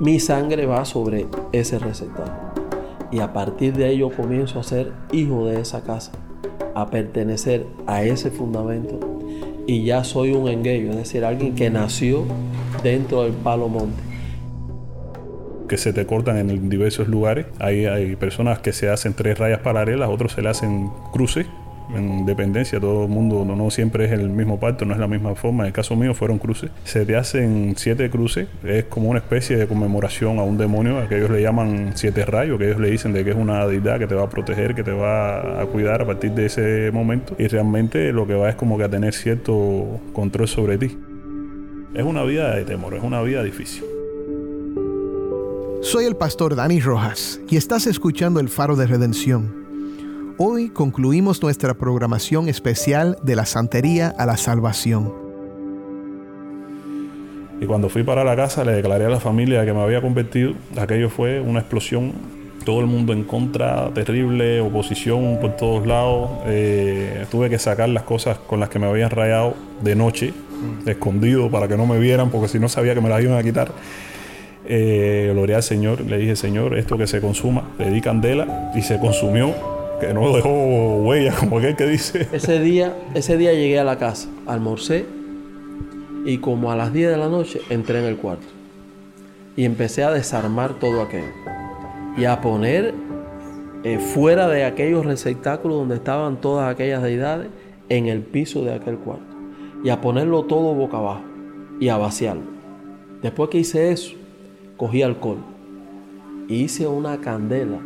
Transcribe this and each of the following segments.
mi sangre va sobre ese receptáculo. Y a partir de ello comienzo a ser hijo de esa casa, a pertenecer a ese fundamento. Y ya soy un engueyo, es decir, alguien que nació dentro del palo monte que se te cortan en diversos lugares. Hay, hay personas que se hacen tres rayas paralelas, otros se le hacen cruces en dependencia, todo el mundo no, siempre es el mismo parto, no es la misma forma. En el caso mío fueron cruces. Se te hacen siete cruces, es como una especie de conmemoración a un demonio, a que ellos le llaman siete rayos, que ellos le dicen de que es una deidad que te va a proteger, que te va a cuidar a partir de ese momento. Y realmente lo que va es como que a tener cierto control sobre ti. Es una vida de temor, es una vida difícil. Soy el pastor Dani Rojas y estás escuchando el Faro de Redención. Hoy concluimos nuestra programación especial de la Santería a la Salvación. Y cuando fui para la casa le declaré a la familia que me había convertido. Aquello fue una explosión. Todo el mundo en contra, terrible, oposición por todos lados. Eh, tuve que sacar las cosas con las que me habían rayado de noche, escondido para que no me vieran, porque si no sabía que me las iban a quitar. Eh, al Señor, le dije, Señor, esto que se consuma, le di candela y se consumió que no dejó huella, como aquel que dice. Ese día, ese día llegué a la casa, almorcé y como a las 10 de la noche entré en el cuarto y empecé a desarmar todo aquello y a poner eh, fuera de aquellos receptáculos donde estaban todas aquellas deidades en el piso de aquel cuarto y a ponerlo todo boca abajo y a vaciarlo. Después que hice eso, cogí alcohol y hice una candela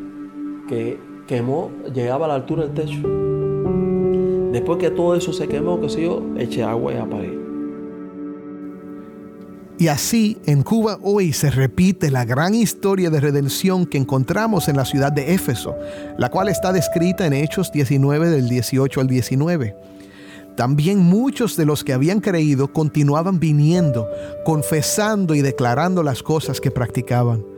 que quemó, llegaba a la altura del techo. Después que todo eso se quemó, que sé yo, eché agua y apagué. Y así en Cuba hoy se repite la gran historia de redención que encontramos en la ciudad de Éfeso, la cual está descrita en Hechos 19 del 18 al 19. También muchos de los que habían creído continuaban viniendo, confesando y declarando las cosas que practicaban.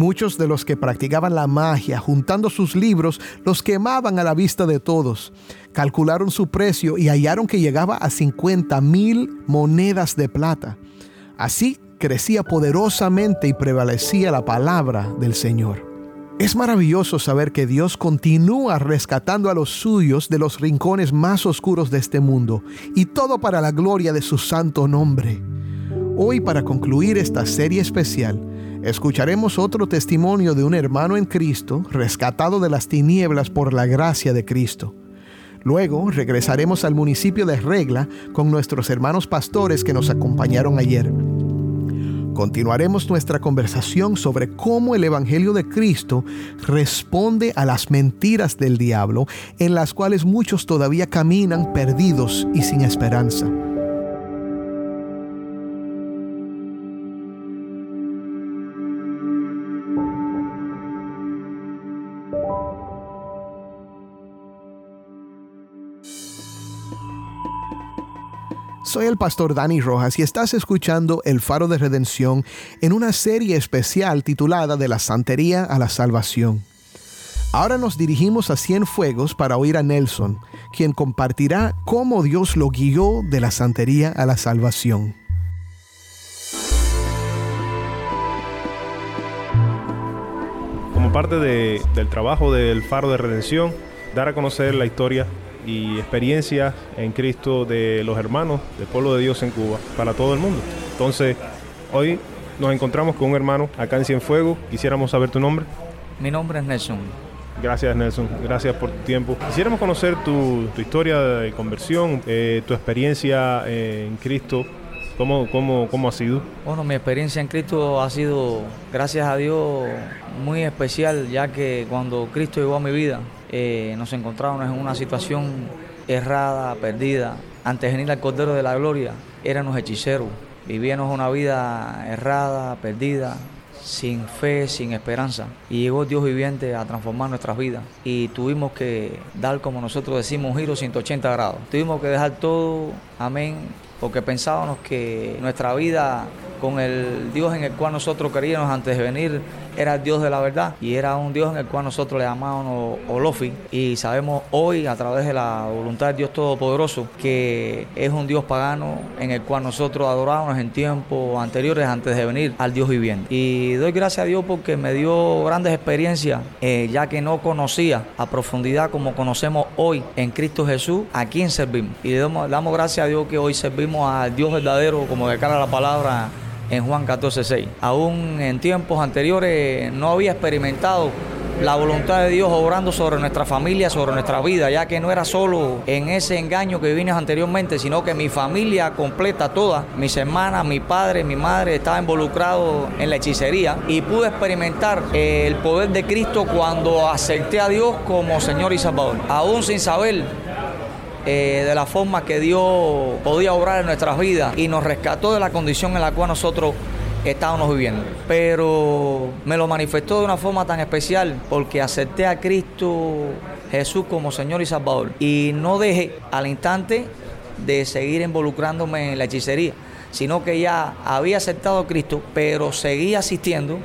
Muchos de los que practicaban la magia, juntando sus libros, los quemaban a la vista de todos. Calcularon su precio y hallaron que llegaba a 50 mil monedas de plata. Así crecía poderosamente y prevalecía la palabra del Señor. Es maravilloso saber que Dios continúa rescatando a los suyos de los rincones más oscuros de este mundo, y todo para la gloria de su santo nombre. Hoy, para concluir esta serie especial, escucharemos otro testimonio de un hermano en Cristo rescatado de las tinieblas por la gracia de Cristo. Luego regresaremos al municipio de Regla con nuestros hermanos pastores que nos acompañaron ayer. Continuaremos nuestra conversación sobre cómo el Evangelio de Cristo responde a las mentiras del diablo en las cuales muchos todavía caminan perdidos y sin esperanza. Soy el pastor Dani Rojas y estás escuchando El Faro de Redención en una serie especial titulada De la Santería a la Salvación. Ahora nos dirigimos a Cienfuegos para oír a Nelson, quien compartirá cómo Dios lo guió de la santería a la salvación. Como parte del trabajo del Faro de Redención, dar a conocer la historia y experiencia en Cristo de los hermanos del pueblo de Dios en Cuba para todo el mundo. Entonces, hoy nos encontramos con un hermano acá en Cienfuegos. Quisiéramos saber tu nombre. Mi nombre es Nelson. Gracias Nelson, gracias por tu tiempo. Quisiéramos conocer tu, historia de conversión, eh, tu experiencia en Cristo, ¿Cómo, cómo, ¿Cómo ha sido? Bueno, mi experiencia en Cristo ha sido, gracias a Dios, muy especial, ya que cuando Cristo llegó a mi vida, eh, nos encontrábamos en una situación errada, perdida. Antes de venir al Cordero de la Gloria, éramos hechiceros. Vivíamos una vida errada, perdida, sin fe, sin esperanza. Y llegó Dios viviente a transformar nuestras vidas. Y tuvimos que dar, como nosotros decimos, un giro 180 grados. Tuvimos que dejar todo, amén, porque pensábamos que nuestra vida con el Dios en el cual nosotros queríamos antes de venir era el Dios de la verdad y era un Dios en el cual nosotros le llamábamos Olofi y sabemos hoy a través de la voluntad del Dios Todopoderoso que es un Dios pagano en el cual nosotros adorábamos en tiempos anteriores antes de venir al Dios viviente. Y doy gracias a Dios porque me dio grandes experiencias eh, ya que no conocía a profundidad como conocemos hoy en Cristo Jesús a quién servimos. Y damos, damos gracias a Dios que hoy servimos al Dios verdadero como declara la palabra en Juan 14:6. Aún en tiempos anteriores no había experimentado la voluntad de Dios obrando sobre nuestra familia, sobre nuestra vida, ya que no era solo en ese engaño que vine anteriormente, sino que mi familia completa, toda, mis hermanas, mi padre, mi madre, estaba involucrado en la hechicería y pude experimentar eh, el poder de Cristo cuando acepté a Dios como Señor y Salvador, aún sin saber eh, de la forma que Dios podía obrar en nuestras vidas y nos rescató de la condición en la cual nosotros estábamos viviendo. Pero me lo manifestó de una forma tan especial porque acepté a Cristo Jesús como Señor y Salvador. Y no dejé al instante de seguir involucrándome en la hechicería, sino que ya había aceptado a Cristo, pero seguía asistiendo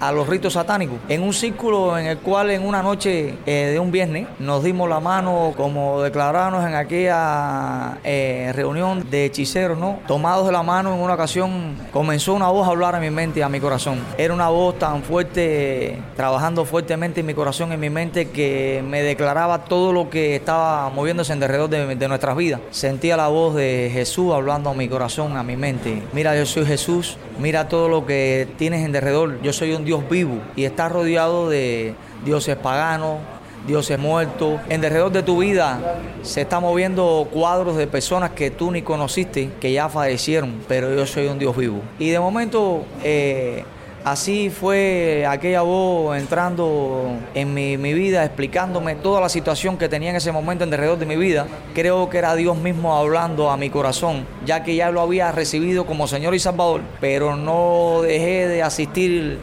a los ritos satánicos. En un círculo en el cual en una noche eh, de un viernes nos dimos la mano como declaramos en aquella eh, reunión de hechiceros, ¿no? Tomados de la mano en una ocasión comenzó una voz a hablar a mi mente y a mi corazón. Era una voz tan fuerte, trabajando fuertemente en mi corazón en mi mente que me declaraba todo lo que estaba moviéndose en alrededor de, de nuestras vidas. Sentía la voz de Jesús hablando a mi corazón, a mi mente. Mira, yo soy Jesús, mira todo lo que tienes en derredor. Yo soy un Dios vivo y está rodeado de dioses paganos, dioses muertos. En derredor de tu vida se están moviendo cuadros de personas que tú ni conociste, que ya fallecieron, pero yo soy un Dios vivo. Y de momento... Eh, Así fue aquella voz entrando en mi, vida, explicándome toda la situación que tenía en ese momento en derredor de mi vida. Creo que era Dios mismo hablando a mi corazón, ya que ya lo había recibido como Señor y Salvador, pero no dejé de asistir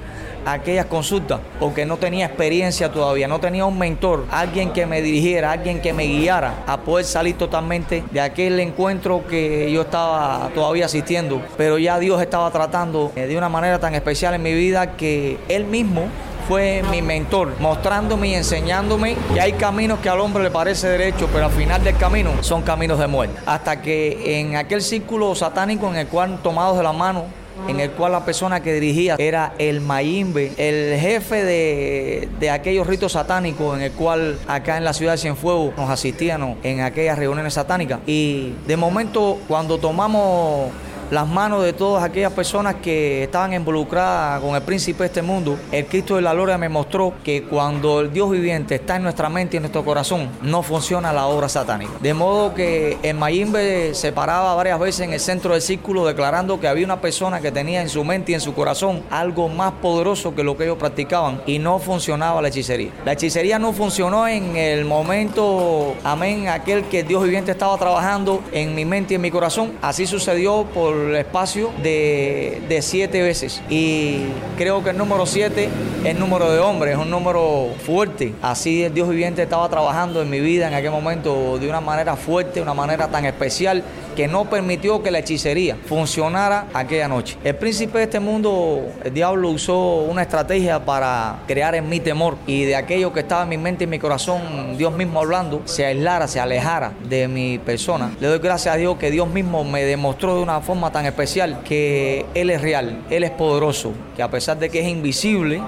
aquellas consultas porque no tenía experiencia todavía, no tenía un mentor, alguien que me dirigiera, alguien que me guiara a poder salir totalmente de aquel encuentro que yo estaba todavía asistiendo. Pero ya Dios estaba tratando eh, de una manera tan especial en mi vida que Él mismo fue mi mentor, mostrándome y enseñándome que hay caminos que al hombre le parece derecho, pero al final del camino son caminos de muerte. Hasta que en aquel círculo satánico en el cual tomados de la mano en el cual la persona que dirigía era el Mayimbe, el jefe de, aquellos ritos satánicos, en el cual acá en la ciudad de Cienfuegos nos asistían en aquellas reuniones satánicas. Y de momento, cuando tomamos las manos de todas aquellas personas que estaban involucradas con el príncipe de este mundo, el Cristo de la Gloria me mostró que cuando el Dios viviente está en nuestra mente y en nuestro corazón, no funciona la obra satánica. De modo que en Mayimbe se paraba varias veces en el centro del círculo declarando que había una persona que tenía en su mente y en su corazón algo más poderoso que lo que ellos practicaban y no funcionaba la hechicería. La hechicería no funcionó en el momento, amén, aquel que el Dios viviente estaba trabajando en mi mente y en mi corazón. Así sucedió por el espacio de, de siete veces. Y creo que el número siete es número de hombres, es un número fuerte. Así el Dios viviente estaba trabajando en mi vida en aquel momento de una manera fuerte, una manera tan especial que no permitió que la hechicería funcionara aquella noche. El príncipe de este mundo, el diablo usó una estrategia para crear en mí temor y de aquello que estaba en mi mente y mi corazón, Dios mismo hablando, se aislara, se alejara de mi persona. Le doy gracias a Dios que Dios mismo me demostró de una forma tan especial que Él es real, Él es poderoso, que a pesar de que es invisible,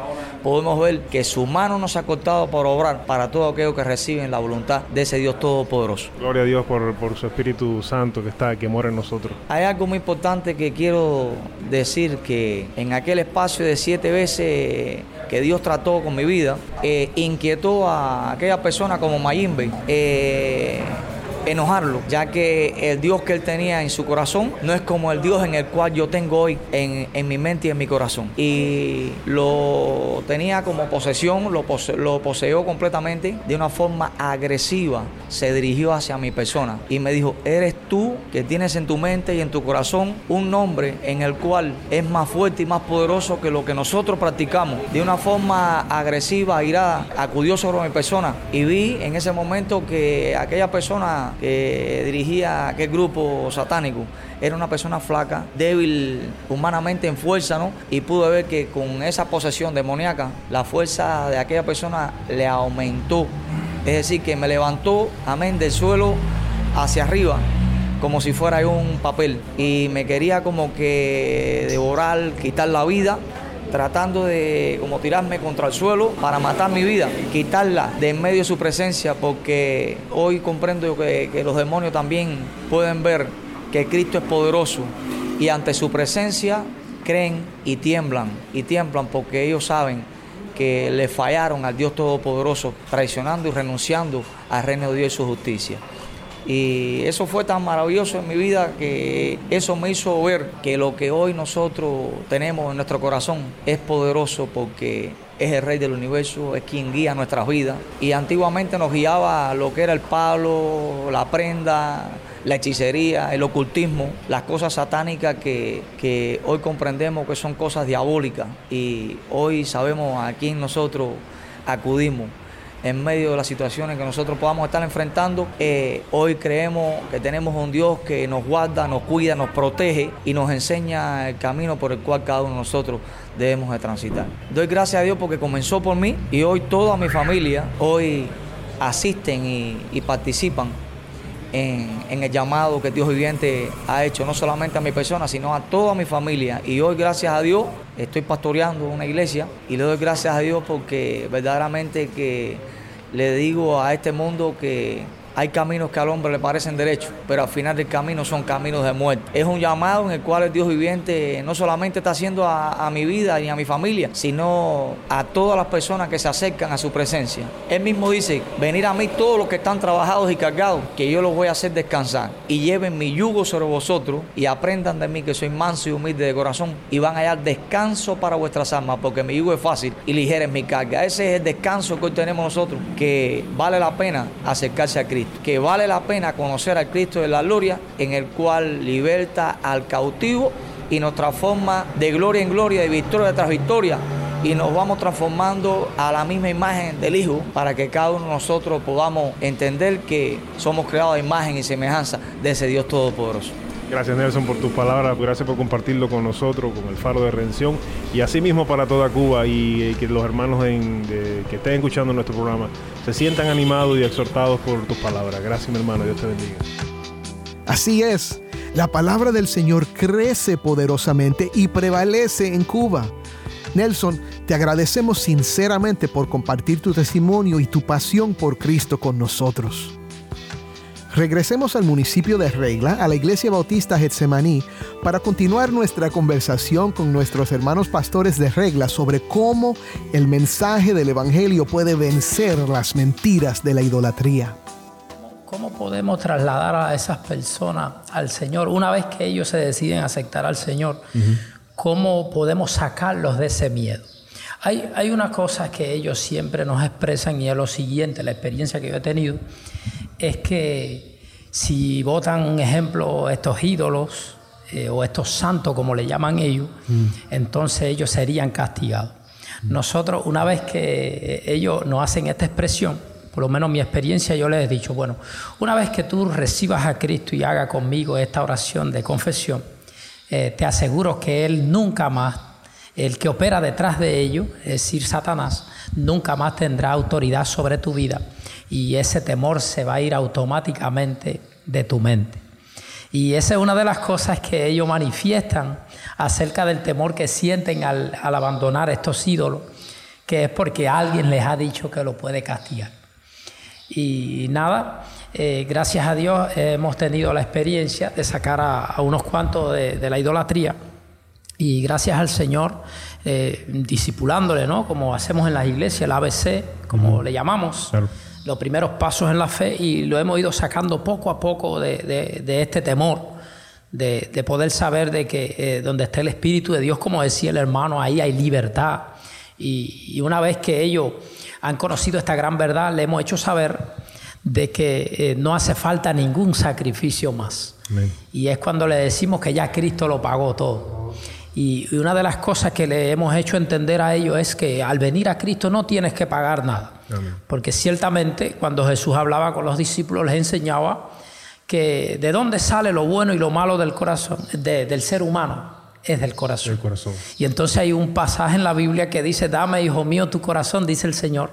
podemos ver que su mano nos ha cortado por obrar para todo aquello que reciben la voluntad de ese Dios Todopoderoso. Gloria a Dios por, por su Espíritu Santo que está, que mora en nosotros. Hay algo muy importante que quiero decir, que en aquel espacio de siete veces que Dios trató con mi vida, eh, inquietó a aquella persona como Mayimbe. Eh, enojarlo, ya que el Dios que él tenía en su corazón no es como el Dios en el cual yo tengo hoy en, mi mente y en mi corazón. Y lo tenía como posesión, lo, lo poseó completamente de una forma agresiva. Se dirigió hacia mi persona y me dijo, eres tú que tienes en tu mente y en tu corazón un nombre en el cual es más fuerte y más poderoso que lo que nosotros practicamos. De una forma agresiva, airada, acudió sobre mi persona y vi en ese momento que aquella persona que dirigía aquel grupo satánico era una persona flaca, débil humanamente en fuerza, ¿no? Y pude ver que con esa posesión demoníaca, la fuerza de aquella persona le aumentó. Es decir, que me levantó, amén, del suelo hacia arriba, como si fuera un papel. Y me quería como que devorar, quitar la vida tratando de como tirarme contra el suelo para matar mi vida, quitarla de en medio de su presencia, porque hoy comprendo que, que los demonios también pueden ver que Cristo es poderoso y ante su presencia creen y tiemblan, y tiemblan porque ellos saben que le fallaron al Dios Todopoderoso, traicionando y renunciando al reino de Dios y su justicia. Y eso fue tan maravilloso en mi vida que eso me hizo ver que lo que hoy nosotros tenemos en nuestro corazón es poderoso porque es el rey del universo, es quien guía nuestras vidas. Y antiguamente nos guiaba lo que era el palo, la prenda, la hechicería, el ocultismo, las cosas satánicas que, que hoy comprendemos que son cosas diabólicas. Y hoy sabemos a quién nosotros acudimos en medio de las situaciones que nosotros podamos estar enfrentando. Eh, hoy creemos que tenemos un Dios que nos guarda, nos cuida, nos protege y nos enseña el camino por el cual cada uno de nosotros debemos de transitar. Doy gracias a Dios porque comenzó por mí y hoy toda mi familia hoy asisten y, participan en, en, el llamado que Dios viviente ha hecho, no solamente a mi persona, sino a toda mi familia. Y hoy, gracias a Dios, estoy pastoreando una iglesia y le doy gracias a Dios porque verdaderamente que le digo a este mundo que hay caminos que al hombre le parecen derechos, pero al final del camino son caminos de muerte. Es un llamado en el cual el Dios viviente no solamente está haciendo a, mi vida y a mi familia, sino a todas las personas que se acercan a su presencia. Él mismo dice, venir a mí todos los que están trabajados y cargados, que yo los voy a hacer descansar. Y lleven mi yugo sobre vosotros y aprendan de mí que soy manso y humilde de corazón y van a hallar descanso para vuestras almas, porque mi yugo es fácil y ligera es mi carga. Ese es el descanso que hoy tenemos nosotros, que vale la pena acercarse a Cristo que vale la pena conocer al Cristo de la gloria, en el cual liberta al cautivo y nos transforma de gloria en gloria, de victoria tras victoria, y nos vamos transformando a la misma imagen del Hijo para que cada uno de nosotros podamos entender que somos creados a imagen y semejanza de ese Dios Todopoderoso. Gracias Nelson por tus palabras, gracias por compartirlo con nosotros, con el Faro de Redención y asimismo para toda Cuba y, que los hermanos que estén escuchando nuestro programa se sientan animados y exhortados por tus palabras. Gracias mi hermano, Dios te bendiga. Así es, la palabra del Señor crece poderosamente y prevalece en Cuba. Nelson, te agradecemos sinceramente por compartir tu testimonio y tu pasión por Cristo con nosotros. Regresemos al municipio de Regla, a la iglesia bautista Getsemaní, para continuar nuestra conversación con nuestros hermanos pastores de Regla sobre cómo el mensaje del Evangelio puede vencer las mentiras de la idolatría. ¿Cómo podemos trasladar a esas personas al Señor una vez que ellos se deciden aceptar al Señor? ¿Cómo podemos sacarlos de ese miedo? Hay, hay una cosa que ellos siempre nos expresan y es lo siguiente, la experiencia que yo he tenido es que si votan, ejemplo, estos ídolos eh, o estos santos, como le llaman ellos, mm. entonces ellos serían castigados. Nosotros, una vez que ellos nos hacen esta expresión, por lo menos mi experiencia, yo les he dicho, bueno, una vez que tú recibas a Cristo y haga conmigo esta oración de confesión, eh, te aseguro que Él nunca más, el que opera detrás de ellos, es decir, Satanás, nunca más tendrá autoridad sobre tu vida y ese temor se va a ir automáticamente de tu mente. Y esa es una de las cosas que ellos manifiestan acerca del temor que sienten al, abandonar estos ídolos, que es porque alguien les ha dicho que lo puede castigar. Y nada, eh, gracias a Dios hemos tenido la experiencia de sacar a, unos cuantos de, la idolatría y gracias al Señor, eh, disipulándole, ¿no? Como hacemos en las iglesias, el ABC, como le llamamos los primeros pasos en la fe y lo hemos ido sacando poco a poco de, este temor, de, poder saber de que eh, donde está el Espíritu de Dios, como decía el hermano, ahí hay libertad. Y, una vez que ellos han conocido esta gran verdad, le hemos hecho saber de que eh, no hace falta ningún sacrificio más. Y es cuando le decimos que ya Cristo lo pagó todo. Y una de las cosas que le hemos hecho entender a ellos es que al venir a Cristo no tienes que pagar nada. Porque ciertamente cuando Jesús hablaba con los discípulos les enseñaba que de dónde sale lo bueno y lo malo del corazón, del ser humano, es del corazón. corazón. Y entonces hay un pasaje en la Biblia que dice, dame, hijo mío, tu corazón, dice el Señor.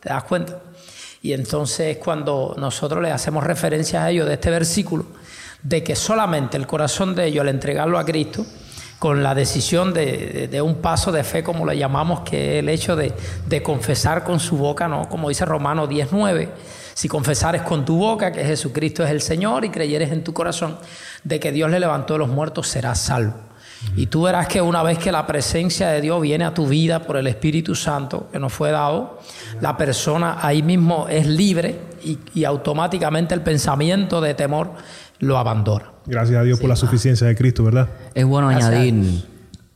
¿Te das cuenta? Y entonces cuando nosotros le hacemos referencia a ellos de este versículo, de que solamente el corazón de ellos al entregarlo a Cristo, con la decisión de, un paso de fe, como le llamamos, que es el hecho de, confesar con su boca, ¿no? como dice Romanos 19, si confesares con tu boca que Jesucristo es el Señor y creyeres en tu corazón de que Dios le levantó de los muertos, serás salvo. Y tú verás que una vez que la presencia de Dios viene a tu vida por el Espíritu Santo que nos fue dado, la persona ahí mismo es libre y, automáticamente el pensamiento de temor lo abandona. Gracias a Dios por la suficiencia de Cristo, ¿verdad? Es bueno añadir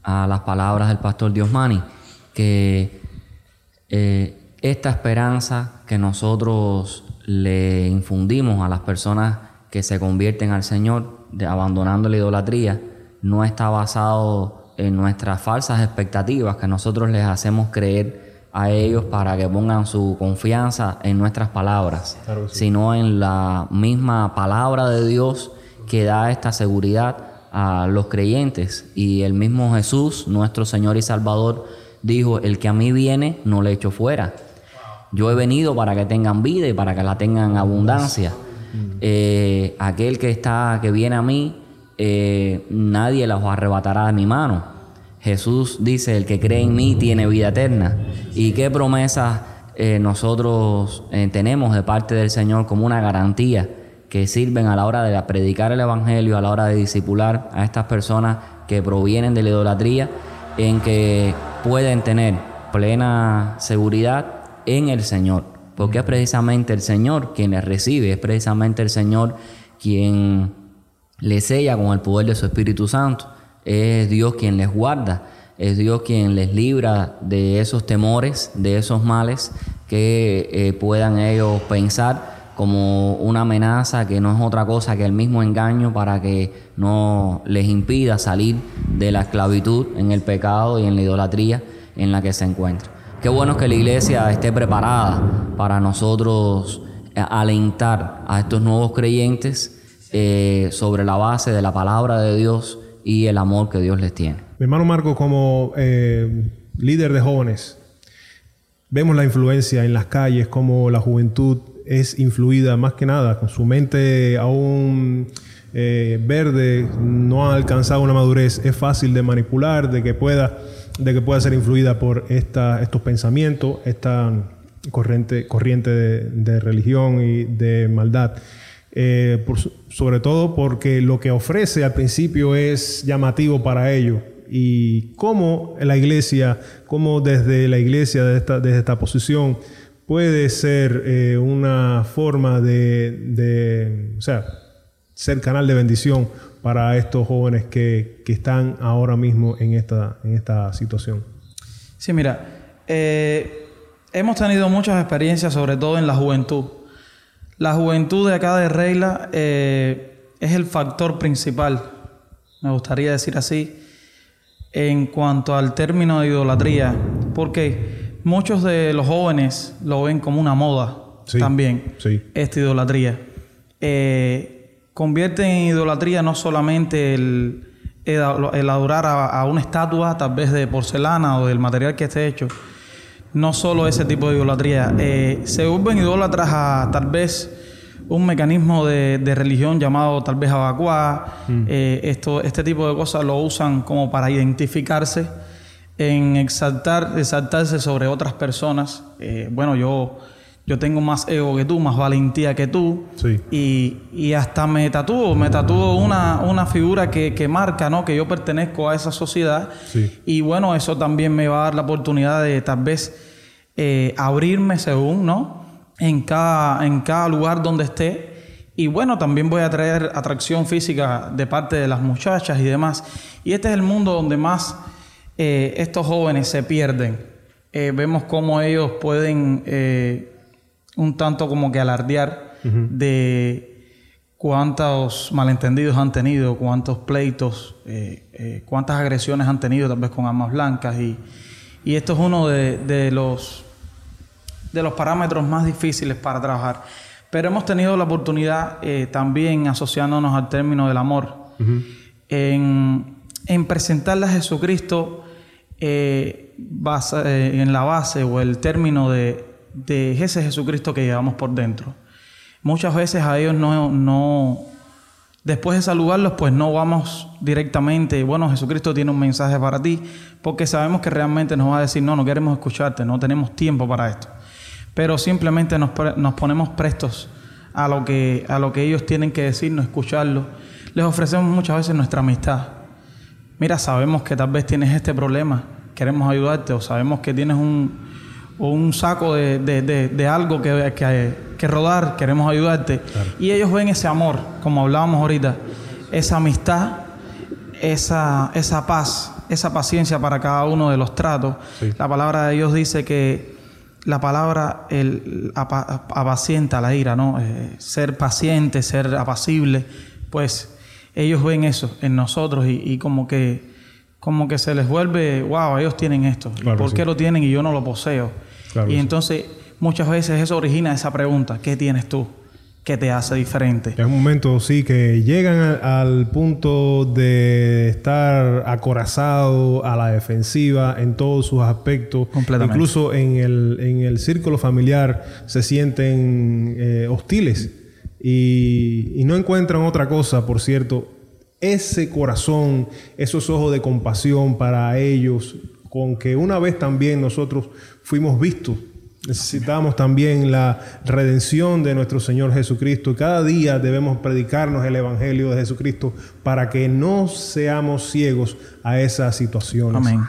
a, las palabras del pastor Diosmani que eh, esta esperanza que nosotros le infundimos a las personas que se convierten al Señor, de, abandonando la idolatría, no está basado en nuestras falsas expectativas que nosotros les hacemos creer a ellos para que pongan su confianza en nuestras palabras, sino en la misma palabra de Dios que da esta seguridad a los creyentes. Y el mismo Jesús, nuestro Señor y Salvador, dijo, el que a mí viene, no le echo fuera. Yo he venido para que tengan vida y para que la tengan abundancia. Eh, aquel que está, que viene a mí, eh, nadie las arrebatará de mi mano. Jesús dice, el que cree en mí tiene vida eterna. ¿Y qué promesas eh, nosotros eh, tenemos de parte del Señor como una garantía que sirven a la hora de predicar el Evangelio, a la hora de discipular a estas personas que provienen de la idolatría, en que pueden tener plena seguridad en el Señor? Porque es precisamente el Señor quien les recibe, es precisamente el Señor quien les sella con el poder de su Espíritu Santo. Es Dios quien les guarda, es Dios quien les libra de esos temores, de esos males que eh, puedan ellos pensar como una amenaza que no es otra cosa que el mismo engaño para que no les impida salir de la esclavitud en el pecado y en la idolatría en la que se encuentra. Qué bueno que la iglesia esté preparada para nosotros eh, alentar a estos nuevos creyentes eh, sobre la base de la palabra de Dios y el amor que Dios les tiene. Mi hermano Marco, como eh, líder de jóvenes, vemos la influencia en las calles, como la juventud es influida más que nada, con su mente aún eh, verde, no ha alcanzado una madurez, es fácil de manipular, de que pueda, de que pueda ser influida por esta, estos pensamientos, esta corriente, corriente de religión y de maldad. Eh, sobre todo porque lo que ofrece al principio es llamativo para ellos. Y cómo la iglesia, cómo desde la iglesia, desde esta, posición, puede ser eh, una forma de, ser canal de bendición para estos jóvenes que, están ahora mismo en esta, en esta situación. Sí, mira, eh, hemos tenido muchas experiencias, sobre todo en la juventud la juventud de acá de Reila eh, es el factor principal, me gustaría decir así, en cuanto al término de idolatría, porque muchos de los jóvenes lo ven como una moda también, esta idolatría. Eh, convierte en idolatría no solamente el, adorar a, una estatua, tal vez de porcelana o del material que esté hecho, no solo ese tipo de idolatría, eh, se vuelven idólatras a tal vez un mecanismo de, religión llamado tal vez abacuá. Mm. Eh, esto, este tipo de cosas lo usan como para identificarse, en exaltar, exaltarse sobre otras personas. Eh, bueno, yo, yo tengo más ego que tú, más valentía que tú. Y, y, hasta me tatúo, me tatúo una, una figura que, que, marca, ¿no? Que yo pertenezco a esa sociedad. Y bueno, eso también me va a dar la oportunidad de tal vez eh, abrirme según, ¿no? En cada, en cada lugar donde esté. Y bueno, también voy a traer atracción física de parte de las muchachas y demás. Y este es el mundo donde más eh, estos jóvenes se pierden. Eh, vemos cómo ellos pueden un tanto como que alardear de cuántos malentendidos han tenido, cuántos pleitos, eh, eh, cuántas agresiones han tenido tal vez con armas blancas. Y, y esto es uno de, de, los, de los parámetros más difíciles para trabajar. Pero hemos tenido la oportunidad eh, también asociándonos al término del amor, en, en, presentarle a Jesucristo base, en la base o el término de, de ese Jesucristo que llevamos por dentro. Muchas veces a ellos no, no, después de saludarlos, pues no vamos directamente, bueno, Jesucristo tiene un mensaje para ti, porque sabemos que realmente nos va a decir, no, no queremos escucharte, no tenemos tiempo para esto. Pero simplemente nos, nos ponemos prestos a lo, que, a lo que ellos tienen que decirnos, escucharlo. Les ofrecemos muchas veces nuestra amistad. Mira, sabemos que tal vez tienes este problema, queremos ayudarte, o sabemos que tienes un, un saco de, de, de, algo que, que, que, rodar, queremos ayudarte. Y ellos ven ese amor, como hablábamos ahorita, esa amistad, esa, esa paz, esa paciencia para cada uno de los tratos. La palabra de Dios dice que la palabra el, apacienta la ira, ¿no? Eh, ser paciente, ser apacible, pues ellos ven eso en nosotros y, y como que como que se les vuelve, wow, ellos tienen esto. ¿Por qué lo tienen y yo no lo poseo? Y entonces muchas veces eso origina esa pregunta, ¿qué tienes tú? ¿Qué te hace diferente? Es un momento, sí, que llegan al, punto de estar acorazado a la defensiva en todos sus aspectos. Incluso en el, en el círculo familiar se sienten eh, hostiles y, y no encuentran otra cosa, por cierto, ese corazón, esos ojos de compasión para ellos, con que una vez también nosotros fuimos vistos. Necesitamos también la redención de nuestro Señor Jesucristo. Cada día debemos predicarnos el Evangelio de Jesucristo para que no seamos ciegos a esas situaciones. Amén.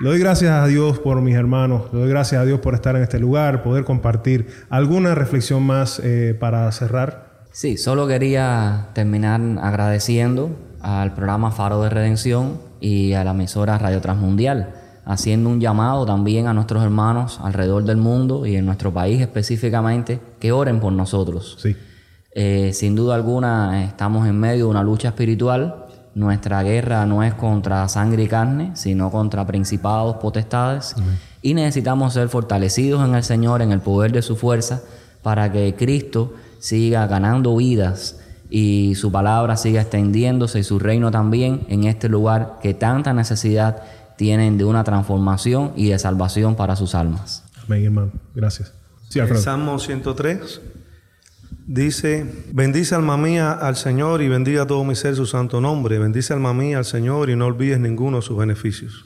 Le doy gracias a Dios por mis hermanos, le doy gracias a Dios por estar en este lugar, poder compartir alguna reflexión más eh, para cerrar. Sí, solo quería terminar agradeciendo al programa Faro de Redención y a la emisora Radio Transmundial haciendo un llamado también a nuestros hermanos alrededor del mundo y en nuestro país específicamente, que oren por nosotros. Sí. Eh, sin duda alguna estamos en medio de una lucha espiritual. Nuestra guerra no es contra sangre y carne, sino contra principados, potestades. Y necesitamos ser fortalecidos en el Señor, en el poder de su fuerza, para que Cristo siga ganando vidas y su palabra siga extendiéndose y su reino también en este lugar que tanta necesidad tienen de una transformación y de salvación para sus almas. Amén, hermano. Gracias. Sí, el Salmo 103 dice, bendice alma mía al Señor y bendiga todo mi ser su santo nombre. Bendice alma mía al Señor y no olvides ninguno de sus beneficios.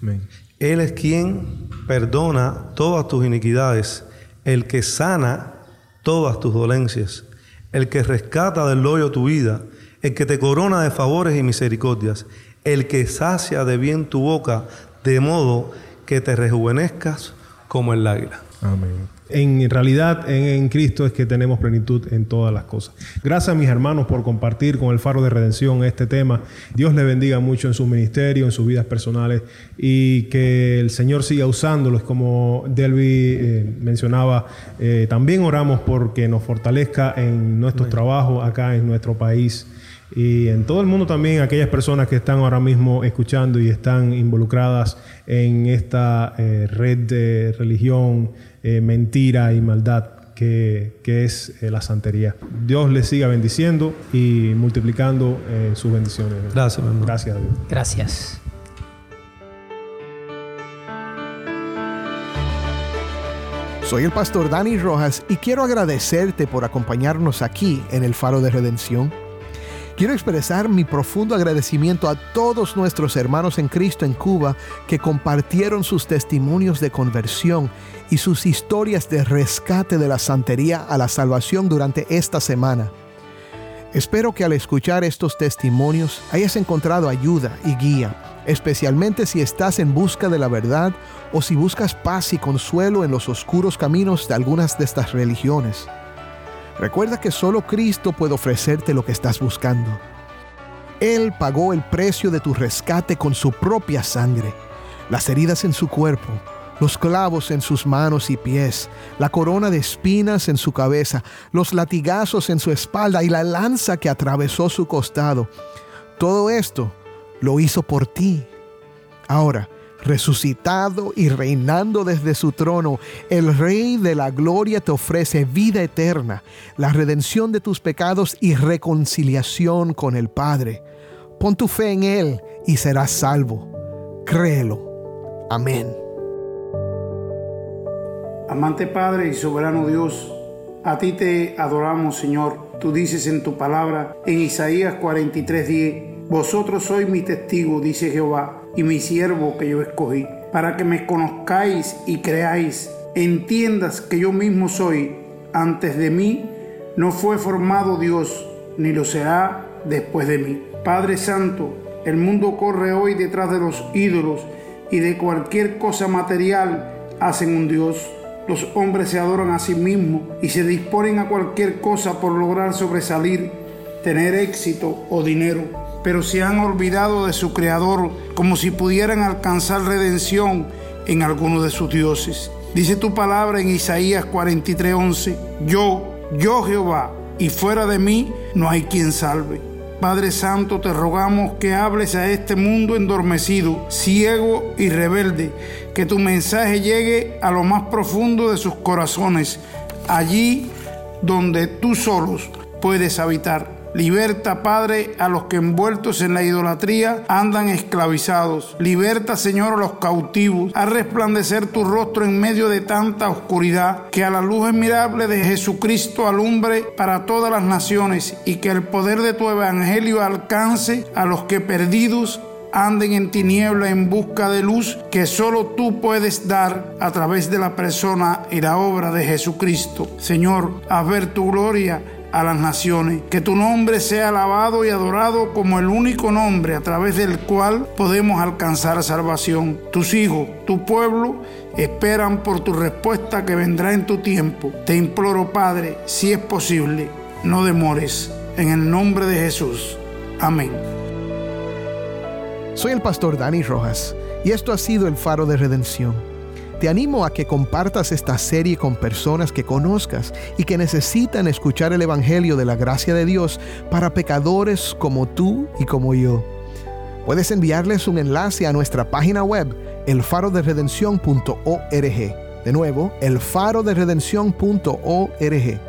Amén. Él es quien perdona todas tus iniquidades, el que sana todas tus dolencias, el que rescata del hoyo tu vida, el que te corona de favores y misericordias, el que sacia de bien tu boca, de modo que te rejuvenezcas como el águila. Amén. En realidad, en, Cristo es que tenemos plenitud en todas las cosas. Gracias a mis hermanos por compartir con el Faro de Redención este tema. Dios les bendiga mucho en su ministerio, en sus vidas personales y que el Señor siga usándolos. Como Delvi eh, mencionaba, eh, también oramos porque nos fortalezca en nuestros trabajos acá en nuestro país y en todo el mundo también aquellas personas que están ahora mismo escuchando y están involucradas en esta eh, red de religión, eh, mentira y maldad que, es eh, la santería. Dios les siga bendiciendo y multiplicando sus bendiciones. Gracias, Gracias a Dios. Gracias. Soy el pastor Dani Rojas y quiero agradecerte por acompañarnos aquí en el Faro de Redención. Quiero expresar mi profundo agradecimiento a todos nuestros hermanos en Cristo en Cuba que compartieron sus testimonios de conversión y sus historias de rescate de la santería a la salvación durante esta semana. Espero que al escuchar estos testimonios hayas encontrado ayuda y guía, especialmente si estás en busca de la verdad o si buscas paz y consuelo en los oscuros caminos de algunas de estas religiones. Recuerda que solo Cristo puede ofrecerte lo que estás buscando. Él pagó el precio de tu rescate con su propia sangre. Las heridas en su cuerpo los clavos en sus manos y pies, la corona de espinas en su cabeza, los latigazos en su espalda y la lanza que atravesó su costado. Todo esto lo hizo por ti. Ahora, resucitado y reinando desde su trono, el Rey de la Gloria te ofrece vida eterna, la redención de tus pecados y reconciliación con el Padre. Pon tu fe en Él y serás salvo. Créelo. Amén. Amante Padre y soberano Dios, a ti te adoramos, Señor. Tú dices en tu palabra, en Isaías 43:10, Vosotros sois mi testigo, dice Jehová, y mi siervo que yo escogí, para que me conozcáis y creáis, entiendas que yo mismo soy. Antes de mí no fue formado Dios, ni lo será después de mí. Padre Santo, el mundo corre hoy detrás de los ídolos y de cualquier cosa material hacen un Dios los hombres se adoran a sí mismos y se disponen a cualquier cosa por lograr sobresalir, tener éxito o dinero. Pero se han olvidado de su Creador como si pudieran alcanzar redención en alguno de sus dioses. Dice tu palabra en Isaías 43:11, yo, yo Jehová, y fuera de mí no hay quien salve. Padre Santo, te rogamos que hables a este mundo endormecido, ciego y rebelde, que tu mensaje llegue a lo más profundo de sus corazones, allí donde tú solos puedes habitar. Liberta, Padre, a los que envueltos en la idolatría andan esclavizados. Liberta, Señor, a los cautivos. Haz resplandecer tu rostro en medio de tanta oscuridad. Que a la luz admirable de Jesucristo alumbre para todas las naciones y que el poder de tu evangelio alcance a los que perdidos anden en tiniebla en busca de luz que solo tú puedes dar a través de la persona y la obra de Jesucristo. Señor, a ver tu gloria a las naciones. Que tu nombre sea alabado y adorado como el único nombre a través del cual podemos alcanzar salvación. Tus hijos, tu pueblo, esperan por tu respuesta que vendrá en tu tiempo. Te imploro, Padre, si es posible, no demores. En el nombre de Jesús. Amén. Soy el pastor Dani Rojas y esto ha sido el faro de redención. Te animo a que compartas esta serie con personas que conozcas y que necesitan escuchar el Evangelio de la gracia de Dios para pecadores como tú y como yo. Puedes enviarles un enlace a nuestra página web, elfaroderedención.org. De nuevo, elfaroderedención.org.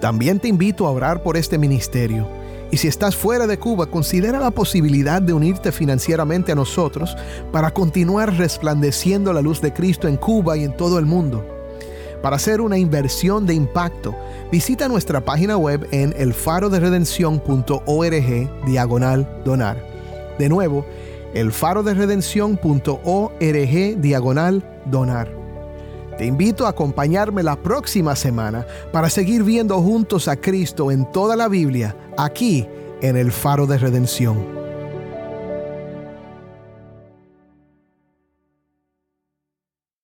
También te invito a orar por este ministerio. Y si estás fuera de Cuba, considera la posibilidad de unirte financieramente a nosotros para continuar resplandeciendo la luz de Cristo en Cuba y en todo el mundo. Para hacer una inversión de impacto, visita nuestra página web en elfaroderedención.org diagonal donar. De nuevo, elfaroderedención.org diagonal donar. Te invito a acompañarme la próxima semana para seguir viendo juntos a Cristo en toda la Biblia, aquí en el Faro de Redención.